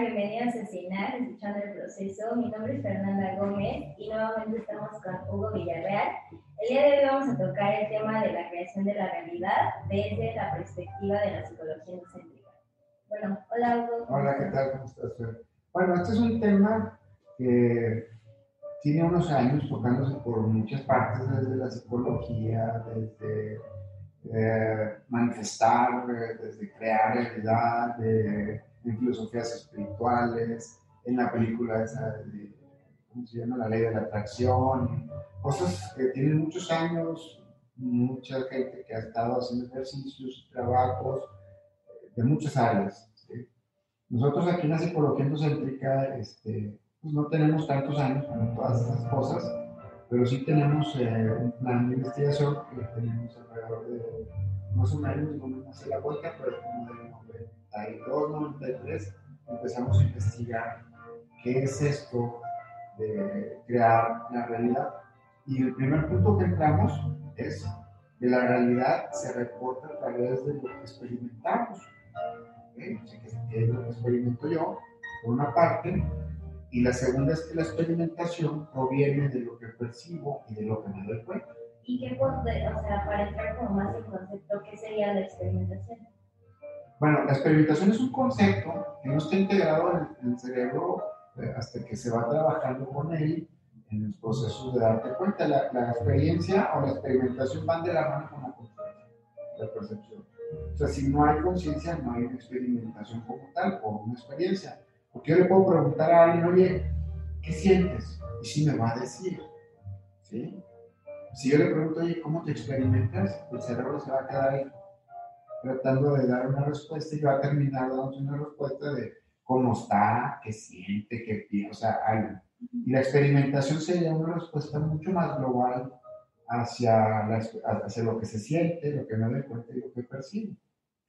bienvenidos a Cenar, escuchando el proceso. Mi nombre es Fernanda Gómez y nuevamente estamos con Hugo Villarreal. El día de hoy vamos a tocar el tema de la creación de la realidad desde la perspectiva de la psicología egocéntrica. Bueno, hola Hugo. Hola, ¿qué tal? ¿Cómo estás? Bueno, este es un tema que tiene unos años tocándose por muchas partes, desde la psicología, desde eh, manifestar, desde crear realidad, de en filosofías espirituales, en la película esa ¿cómo se llama? La ley de la atracción, cosas que tienen muchos años, mucha gente que ha estado haciendo ejercicios, trabajos de muchas áreas. Nosotros aquí en la psicología endocéntrica este, pues no tenemos tantos años con todas estas cosas, pero sí tenemos eh, un plan de investigación que tenemos alrededor de más o menos, no me hace la vuelta, pero como de 92, 93, empezamos a investigar qué es esto de crear la realidad. Y el primer punto que entramos es que la realidad se reporta a través de lo que experimentamos. ¿Okay? que es lo que experimento yo, por una parte, y la segunda es que la experimentación proviene de lo que percibo y de lo que me doy cuenta. ¿Y qué, o sea, para entrar como más en concepto, qué sería la experimentación? Bueno, la experimentación es un concepto que no está integrado en, el cerebro eh, hasta que se va trabajando con él en los procesos de darte cuenta. La, la experiencia o la experimentación van de la mano con la la percepción. O sea, si no hay conciencia, no hay una experimentación como tal o una experiencia. Porque yo le puedo preguntar a alguien, oye, ¿qué sientes? Y si me va a decir, ¿sí? Si yo le pregunto, oye, ¿cómo te experimentas? El cerebro se va a quedar ahí tratando de dar una respuesta y va a terminar dando una respuesta de cómo está, qué siente, qué piensa, algo. Y la experimentación sería una respuesta mucho más global hacia, hacia lo que se siente, lo que me doy cuenta y lo que percibe.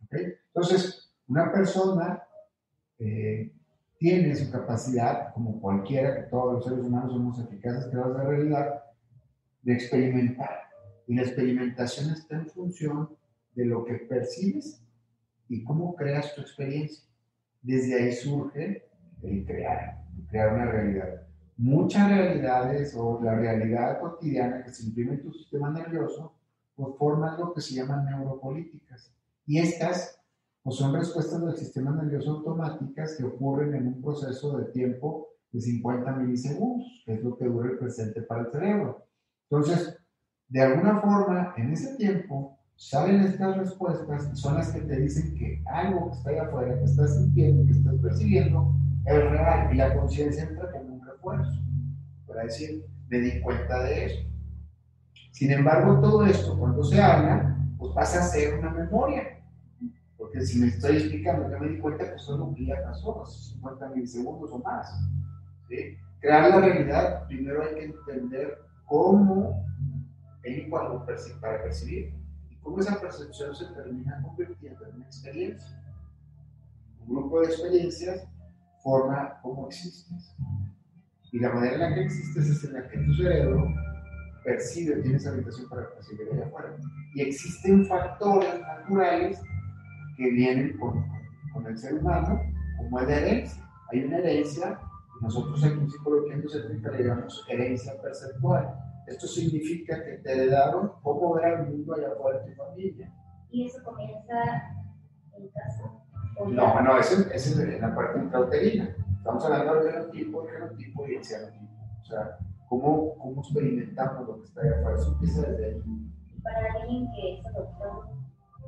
¿okay? Entonces, una persona eh, tiene su capacidad, como cualquiera, que todos los seres humanos somos eficaces creadores de realidad, de experimentar. Y la experimentación está en función de lo que percibes y cómo creas tu experiencia. Desde ahí surge el crear, crear una realidad. Muchas realidades o la realidad cotidiana que se imprime en tu sistema nervioso, pues forman lo que se llaman neuropolíticas. Y estas pues son respuestas del sistema nervioso automáticas que ocurren en un proceso de tiempo de 50 milisegundos, que es lo que dura el presente para el cerebro. Entonces, de alguna forma, en ese tiempo, salen estas respuestas y son las que te dicen que algo que está ahí afuera, que estás sintiendo, que estás percibiendo, es real y la conciencia entra como un refuerzo para decir, me di cuenta de eso. Sin embargo, todo esto, cuando se habla, pues pasa a ser una memoria. Porque si me estoy explicando que me di cuenta, pues solo que ya pasó, 50 milisegundos o más. Crear la realidad, primero hay que entender cómo y cuando para percibir cómo esa percepción se termina convirtiendo en una experiencia. Un grupo de experiencias forma cómo existes. Y la manera en la que existes es en la que tu cerebro percibe, tiene esa habitación para percibir allá afuera. Y existen factores naturales que vienen con, con el ser humano, como es de herencia. Hay una herencia, nosotros aquí en psicología le llamamos herencia perceptual esto significa que te heredaron cómo ver al mundo allá afuera de tu familia. ¿Y eso comienza en casa? No, no, eso, es la parte intrauterina. Estamos hablando del genotipo, el genotipo y el cianotipo. O sea, cómo, cómo experimentamos lo que está allá afuera. Eso empieza desde ahí. ¿Y para alguien que es adoptado?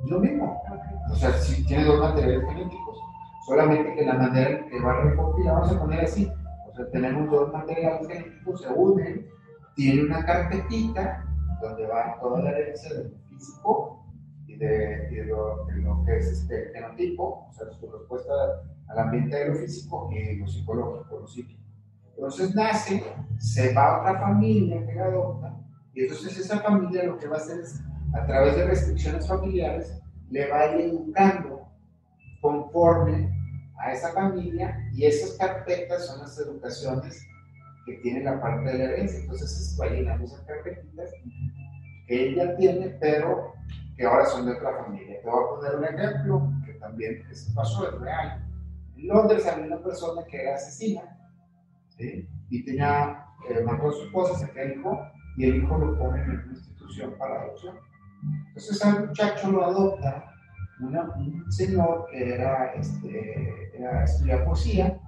Lo mismo. O sea, si tiene dos materiales genéticos, solamente que la manera que va a recopilar, vamos a poner así. O sea, tenemos dos materiales genéticos, se unen tiene una carpetita donde va toda la herencia de lo físico y de, lo, que es este genotipo, o sea, su respuesta al ambiente de lo físico y lo psicológico, lo psíquico. Entonces nace, se va a otra familia que la adopta, y entonces esa familia lo que va a hacer es, a través de restricciones familiares, le va a ir educando conforme a esa familia y esas carpetas son las educaciones que tiene la parte de la herencia. Entonces va llenando esas carpetitas que ella tiene, pero que ahora son de otra familia. Te voy a poner un ejemplo que también pasó, es real. En Londres había una persona que era asesina y tenía, eh, mató a su esposa, se el hijo y el hijo lo pone en una institución para adopción. Entonces al muchacho lo adopta un señor que era, este, era estudiar poesía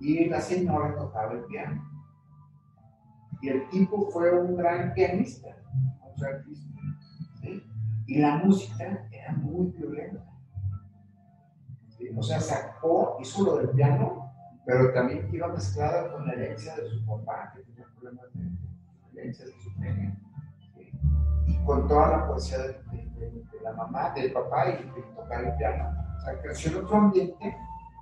y la señora tocaba el piano. Y el tipo fue un gran pianista, un artista. Y la música era muy violenta. O sea, sacó, hizo lo del piano, pero también iba mezclada con la herencia de su papá, que tenía problemas de, herencia de su genio. Y con toda la poesía de, de, la mamá, del papá y de tocar el piano. O sea, creció en otro ambiente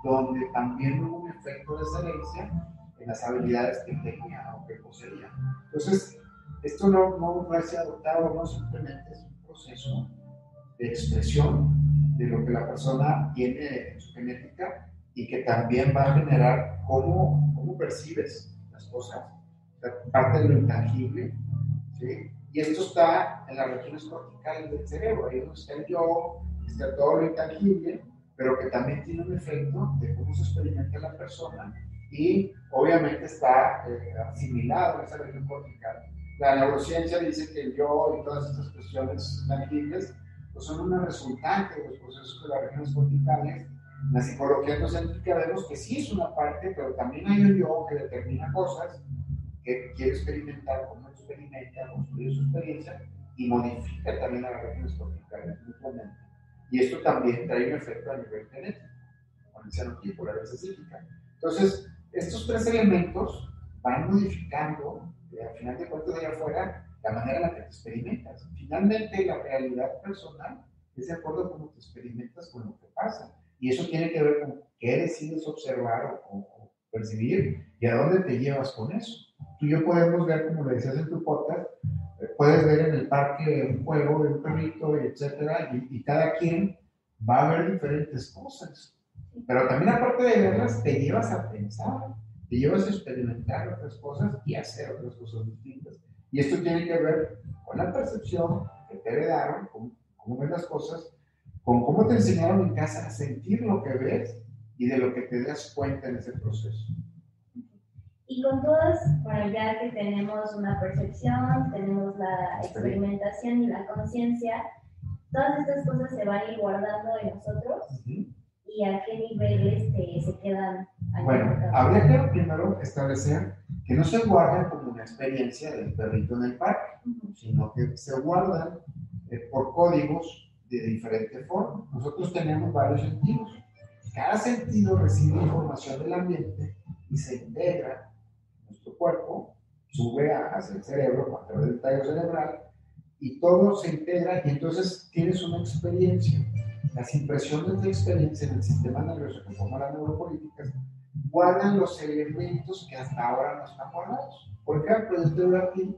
donde también hubo un efecto de esa herencia en las habilidades que tenía o que poseía. Entonces, esto no, no, no es adoptado, no simplemente es un proceso de expresión de lo que la persona tiene en su genética y que también va a generar cómo, cómo percibes las cosas, parte de lo intangible, ¿sí? Y esto está en las regiones corticales del cerebro, ahí donde está el yo, está todo lo intangible, pero que también tiene un efecto de cómo se experimenta la persona y obviamente está eh, asimilado en esa región cortical. La neurociencia dice que el yo y todas estas cuestiones tangibles pues son una resultante de los procesos regiones corticales. La psicología endocéntrica vemos que sí es una parte, pero también hay un yo que determina cosas, que quiere experimentar, cómo experimenta, construye su experiencia y modifica también las regiones corticales mutuamente. Y esto también trae un efecto a nivel genético, con el xenotipo, la psíquica. Entonces, estos tres elementos van modificando, eh, al final de cuentas, de allá afuera, la manera en la que te experimentas. Finalmente, la realidad personal es de acuerdo con lo que experimentas con lo que pasa. Y eso tiene que ver con qué decides observar o, percibir y a dónde te llevas con eso. Tú y yo podemos ver, como le decías en tu podcast, eh, puedes ver en el parque un juego de un perrito, etcétera, y, y cada quien va a ver diferentes cosas. Pero también aparte de verlas, te llevas a pensar, te llevas a experimentar otras cosas y hacer otras cosas distintas. Y esto tiene que ver con la percepción que te heredaron, con cómo ves las cosas, con cómo te enseñaron en casa a sentir lo que ves y de lo que te das cuenta en ese proceso. Y con todas, bueno, ya que tenemos una percepción, tenemos la experimentación y la conciencia, todas estas cosas se van a ir guardando en nosotros y a qué nivel este, se quedan. Bueno, habría que primero establecer que no se guardan como una experiencia del perrito en el parque, sino que se guardan eh, por códigos de diferente forma. Nosotros tenemos varios sentidos. Cada sentido recibe información del ambiente y se integra en nuestro cuerpo, sube hacia el cerebro a través del tallo cerebral y todo se integra y entonces tienes una experiencia. Las impresiones de experiencia en el sistema nervioso que forman las neuropolíticas guardan los elementos que hasta ahora no están guardados. Por ejemplo, yo te veo a ti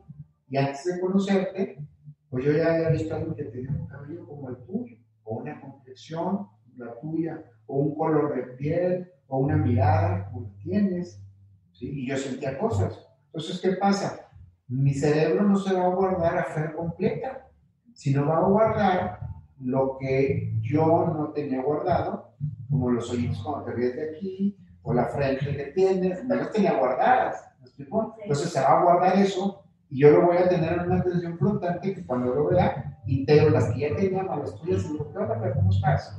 y antes de conocerte, pues yo ya había visto a alguien que tenía un cabello como el tuyo, o una complexión, la tuya, o un color de piel, o una mirada como la tienes, ¿sí? y yo sentía cosas. Entonces, ¿qué pasa? Mi cerebro no se va a guardar a fe completa, sino va a guardar lo que yo no tenía guardado, como los oídos cuando te ríes de aquí, o la frente que tienes, no las tenía guardadas. Entonces se va a guardar eso y yo lo voy a tener en una atención flotante que cuando lo vea, integro las que ya tenía más las tuyas y digo, ¿qué onda, ¿Cómo estás?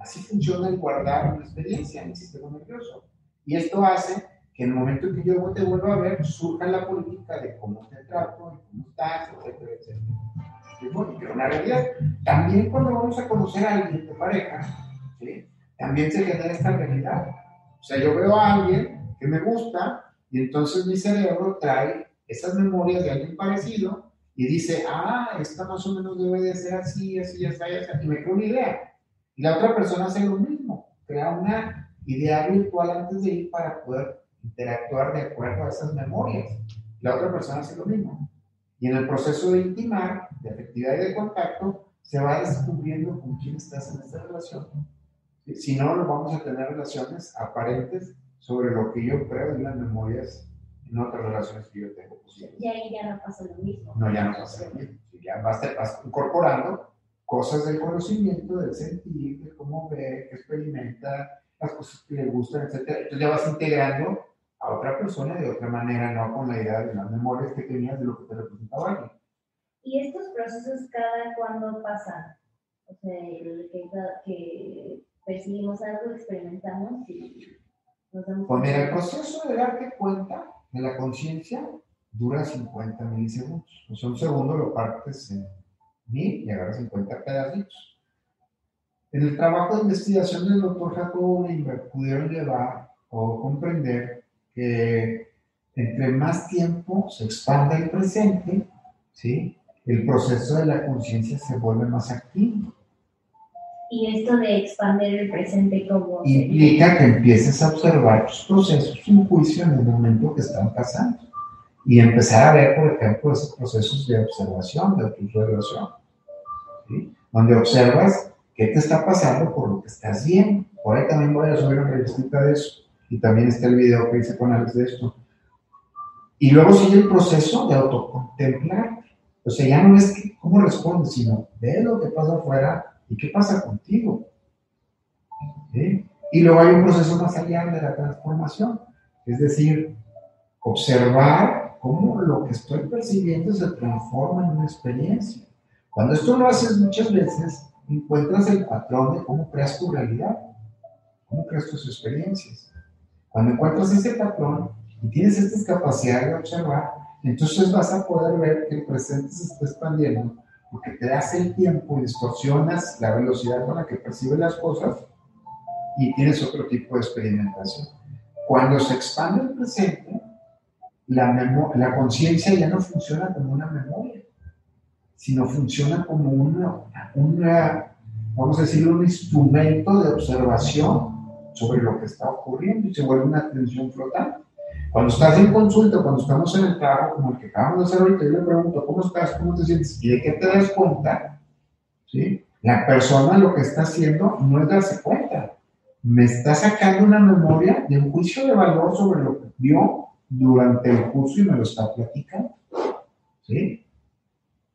Así funciona el guardar una experiencia en el sistema nervioso. Y esto hace que en el momento en que yo te vuelva a ver, surja la política de cómo te trato, cómo estás, etcétera, etcétera. pero una realidad. También cuando vamos a conocer a alguien de pareja, ¿sí? también se genera esta realidad o sea, yo veo a alguien que me gusta y entonces mi cerebro trae esas memorias de alguien parecido y dice, ah, esta más o menos debe de ser así, así, así, así, y me crea una idea. Y la otra persona hace lo mismo, crea una idea virtual antes de ir para poder interactuar de acuerdo a esas memorias. La otra persona hace lo mismo. Y en el proceso de intimar, de afectividad y de contacto, se va descubriendo con quién estás en esta relación Si no, vamos a tener relaciones aparentes sobre lo que yo creo en las memorias en otras relaciones que yo tengo Y ahí ya no pasa lo mismo. No, ya no pasa lo mismo. Ya vas, vas incorporando cosas del conocimiento, del sentir, de cómo ve, que experimenta, las cosas que le gustan, etc. Entonces ya vas integrando a otra persona de otra manera, no con la idea de las memorias que tenías de lo que te representaba alguien. ¿Y estos procesos cada cuándo pasan? O sea, que, que percibimos algo, experimentamos y mira, el proceso de darte cuenta de la conciencia dura 50 milisegundos. O sea, un segundo lo partes en mil y agarras 50 pedacitos. En el trabajo de investigación del doctor Jacobo Wimber pudieron llevar o comprender que entre más tiempo se expanda el presente, ¿sí? el proceso de la conciencia se vuelve más activo. Y esto de expandir el presente como... Implica que empieces a observar tus procesos sin juicio en el momento que están pasando. Y empezar a ver, por ejemplo, esos procesos de observación, de observación, ¿sí? donde observas qué te está pasando por lo que estás viendo. Por ahí también voy a subir una revistita de eso. Y también está el video que hice con Alex de esto. Y luego sigue el proceso de autocontemplar. O sea, ya no es cómo respondes, sino ve lo que pasa afuera ¿Y qué pasa contigo? Y luego hay un proceso más allá de la transformación, es decir, observar cómo lo que estoy percibiendo se transforma en una experiencia. Cuando esto lo haces muchas veces, encuentras el patrón de cómo creas tu realidad, cómo creas tus experiencias. Cuando encuentras ese patrón y tienes estas capacidades de observar, entonces vas a poder ver que el presente se está expandiendo porque te das el tiempo distorsionas la velocidad con la que percibes las cosas y tienes otro tipo de experimentación. Cuando se expande el presente, la, la conciencia ya no funciona como una memoria, sino funciona como una, una, vamos a decir, un instrumento de observación sobre lo que está ocurriendo y se vuelve una atención flotante. Cuando estás en consulta, cuando estamos en el trabajo, como el que acabamos de hacer ahorita, yo le pregunto, ¿cómo estás? ¿Cómo te sientes? Y de qué te das cuenta, ¿sí? La persona lo que está haciendo no es darse cuenta. Me está sacando una memoria de un juicio de valor sobre lo que vio durante el curso y me lo está platicando. ¿Sí?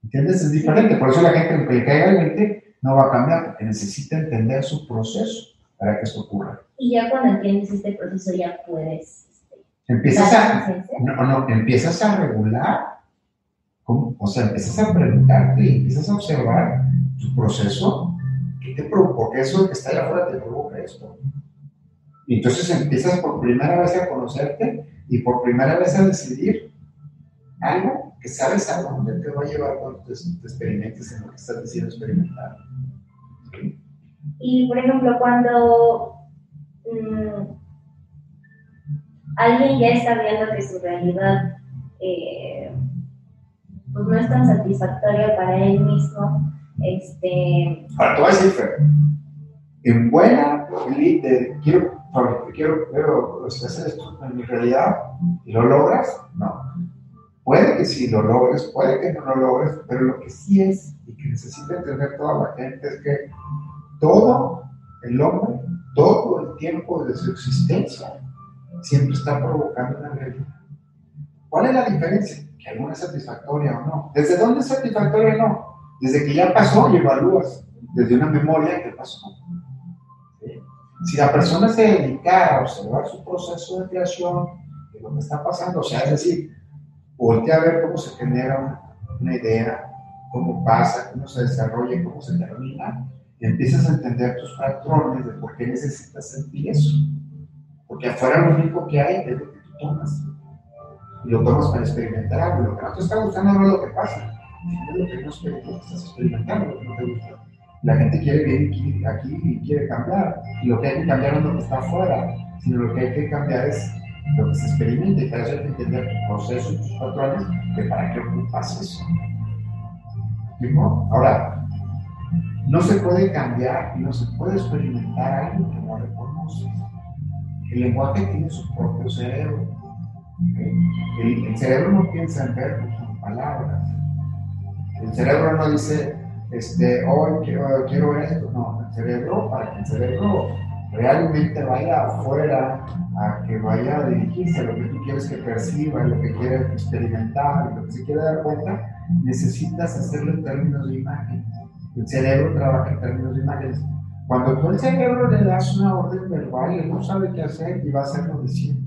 ¿Entiendes? Es diferente. Por eso la gente que le caiga el 20 no va a cambiar, porque necesita entender su proceso para que esto ocurra. Y ya cuando entiendes este proceso ya puedes Empiezas a, no, no, empiezas a regular, ¿cómo? o sea, empiezas a preguntarte y empiezas a observar tu proceso, ¿qué te provoca? ¿Qué eso que está allá afuera te provoca esto? Y entonces empiezas por primera vez a conocerte y por primera vez a decidir algo que sabes a dónde te va a llevar cuando te, experimentes en lo que estás diciendo experimentar. Y por ejemplo, cuando mm, alguien ya está viendo que su realidad eh, pues no es tan satisfactoria para él mismo. Este... Ahora, te voy a decir, en buena, quiero, quiero, quiero hacer esto en mi realidad y lo logras, no. Puede que sí lo logres, puede que no lo logres, pero lo que sí es y que necesita entender toda la gente es que todo el hombre, todo el tiempo de su existencia, siempre está provocando una realidad. ¿Cuál es la diferencia? Que alguna es satisfactoria o no. ¿Desde dónde es satisfactoria o no? Desde que ya pasó y evalúas, desde una memoria que pasó. Si la persona se dedica a observar su proceso de creación, de lo que está pasando, o sea, es decir, voltea a ver cómo se genera una, idea, cómo pasa, cómo se desarrolla, cómo se termina, y empiezas a entender tus patrones de por qué necesitas sentir eso. Porque afuera lo único que hay es lo que tú tomas. Y lo tomas para experimentar algo. Lo que no te está gustando no es lo que pasa. Es lo que no estás experimentando, lo que no te gusta. La gente quiere venir aquí y quiere cambiar. Y lo que hay que cambiar no es lo que está afuera, sino lo que hay que cambiar es lo que se experimenta y para eso hay que entender tu proceso y tus patrones de para qué ocupas eso. Ahora, no se puede cambiar y no se puede experimentar algo que no reconoces. El lenguaje tiene su propio cerebro. El, cerebro no piensa en verbos, en palabras. El cerebro no dice, este, hoy quiero, quiero esto. No, el cerebro, para que el cerebro realmente vaya afuera, a que vaya a dirigirse a lo que tú quieres que perciba, lo que quiere experimentar, lo que se quiere dar cuenta, necesitas hacerlo en términos de imágenes. El cerebro trabaja en términos de imágenes. Cuando tú al cerebro le das una orden verbal, él no sabe qué hacer y va a hacer lo de siempre.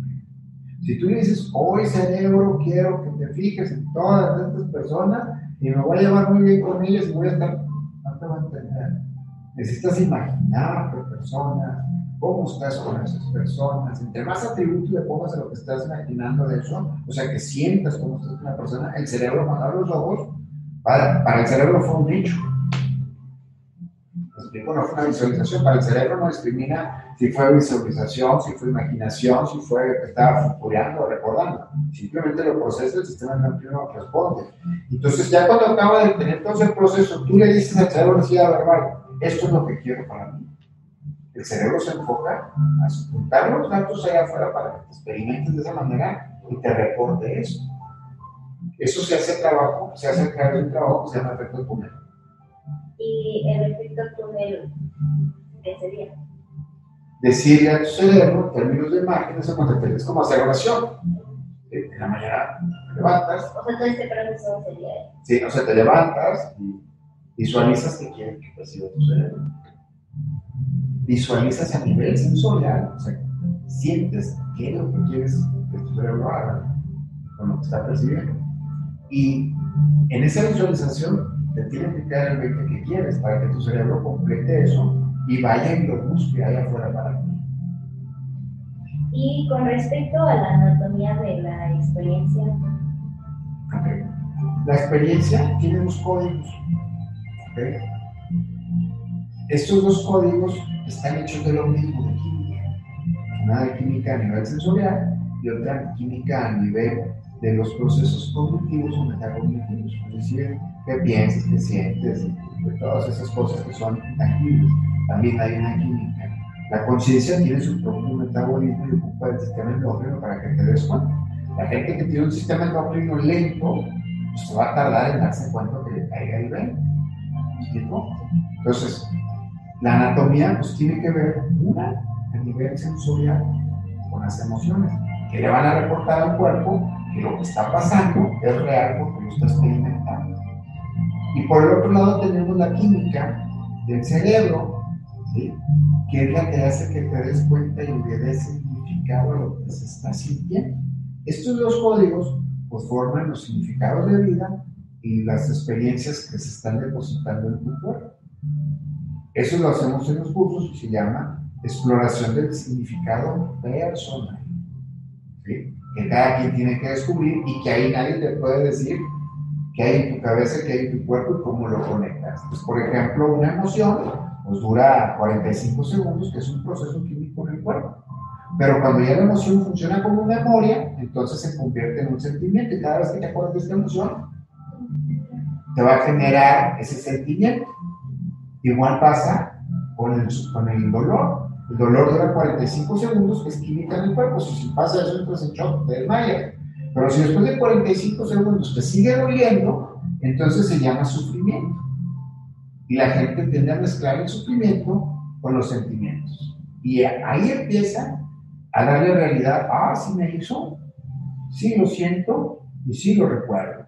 Si tú dices, hoy cerebro, quiero que te fijes en todas estas personas y me voy a llevar muy bien con ellas y voy a estar, no te va a entender. Necesitas imaginar qué personas, cómo estás con esas personas. Entre más atributos le pongas a lo que estás imaginando de eso, o sea, que sientas cómo estás con la persona, el cerebro cuando abre los ojos, para, para el cerebro fue un hecho. Explico? No fue una visualización. Para el cerebro no discrimina si fue visualización, si fue imaginación, si fue que estaba o recordando. Simplemente lo procesa, el sistema nervioso responde. Entonces, ya cuando acaba de tener todo ese proceso, tú le dices al cerebro, decía verbal, esto es lo que quiero para mí el cerebro se enfoca a juntar los datos allá afuera para que te experimentes de esa manera y te reporte eso. Eso se hace trabajo, se hace de un trabajo que se llama efecto túnel. ¿Y el efecto túnel qué sería? Decirle a tu cerebro, en términos de imágenes, es como hacer oración. En la mañana te levantas. O sea, todo este proceso sería. Sí, o sea, te levantas y visualizas que quieres que perciba tu cerebro visualizas a nivel sensorial, o sea, sientes qué es lo que quieres que tu cerebro haga con lo que está percibiendo. Y en esa visualización te tiene que quedar el 20 que quieres para que tu cerebro complete eso y vaya y lo busque allá afuera para ti. Y con respecto a la anatomía de la experiencia. Okay. La experiencia tiene dos códigos. Okay. Estos dos códigos están hechos de lo mismo, de química. Una de química a nivel sensorial y otra química a nivel de los procesos cognitivos o metacognitivos, es decir, que piensas, que sientes, de todas esas cosas que son tangibles. También hay una química. La conciencia tiene su propio metabolismo y ocupa el sistema endocrino para que te des cuenta. La gente que tiene un sistema endocrino lento, pues va a tardar en darse cuenta que le caiga el 20. Entonces, la anatomía pues tiene que ver, una, a nivel sensorial, con las emociones, que le van a reportar al cuerpo que lo que está pasando es real porque lo está experimentando. Y por el otro lado tenemos la química del cerebro, ¿sí? que es la que hace que te des cuenta y le des significado a lo que se está sintiendo. Estos dos códigos pues, forman los significados de vida y las experiencias que se están depositando en tu cuerpo. Eso lo hacemos en los cursos y se llama exploración del significado personal. ¿sí? Que cada quien tiene que descubrir y que ahí nadie te puede decir qué hay en tu cabeza, qué hay en tu cuerpo y cómo lo conectas. Pues, por ejemplo, una emoción pues dura 45 segundos, que es un proceso químico en el cuerpo. Pero cuando ya la emoción funciona como memoria, entonces se convierte en un sentimiento y cada vez que te acuerdas de esta emoción, te va a generar ese sentimiento. Igual pasa con el, con el dolor. El dolor dura 45 segundos, que es química en el cuerpo. Si pasa eso, entonces en shock, te desmayas. Pero si después de 45 segundos te sigue doliendo, entonces se llama sufrimiento. Y la gente tiende a mezclar el sufrimiento con los sentimientos. Y ahí empieza a darle realidad. Ah, sí me hizo. Sí lo siento y sí lo recuerdo.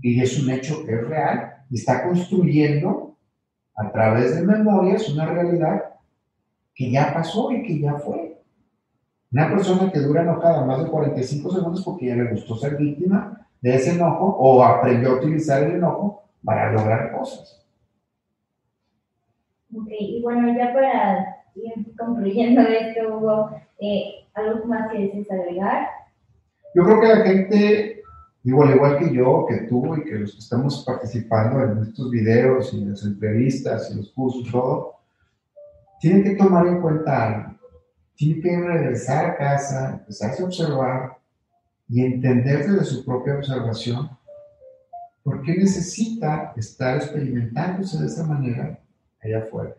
Y es un hecho que es real y está construyendo a través de memorias una realidad que ya pasó y que ya fue. Una persona que dura enojada más de 45 segundos porque ya le gustó ser víctima de ese enojo o aprendió a utilizar el enojo para lograr cosas. Ok, y bueno, ya para ir concluyendo esto, Hugo, eh, ¿algo más que desees agregar? Yo creo que la gente Digo, al igual que yo, que tú y que los que estamos participando en estos videos y las entrevistas y los cursos, todo, tienen que tomar en cuenta algo. Tienen que regresar a casa, empezarse a observar y entender desde su propia observación por qué necesita estar experimentándose de esa manera allá afuera.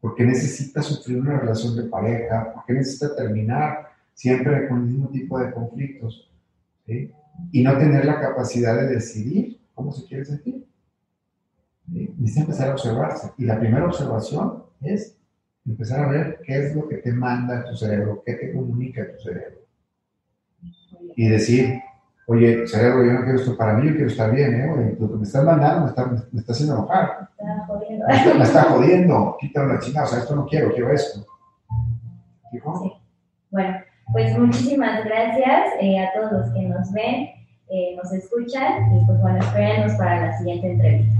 ¿Por qué necesita sufrir una relación de pareja? ¿Por qué necesita terminar siempre con el mismo tipo de conflictos? ¿Sí? y no tener la capacidad de decidir cómo se quiere sentir. Necesita empezar a observarse. Y la primera observación es empezar a ver qué es lo que te manda tu cerebro, qué te comunica tu cerebro. Y decir, oye, cerebro, yo no quiero esto para mí, yo quiero estar bien, ¿eh? Oye, lo que me estás mandando me está, me está haciendo enojar. Me está jodiendo. Me está, me está jodiendo, quítame la chingada, o sea, esto no quiero, quiero esto. ¿Dijo? Sí. Bueno, pues muchísimas gracias eh, a todos los que nos ven, eh, nos escuchan y pues bueno, espérenos para la siguiente entrevista.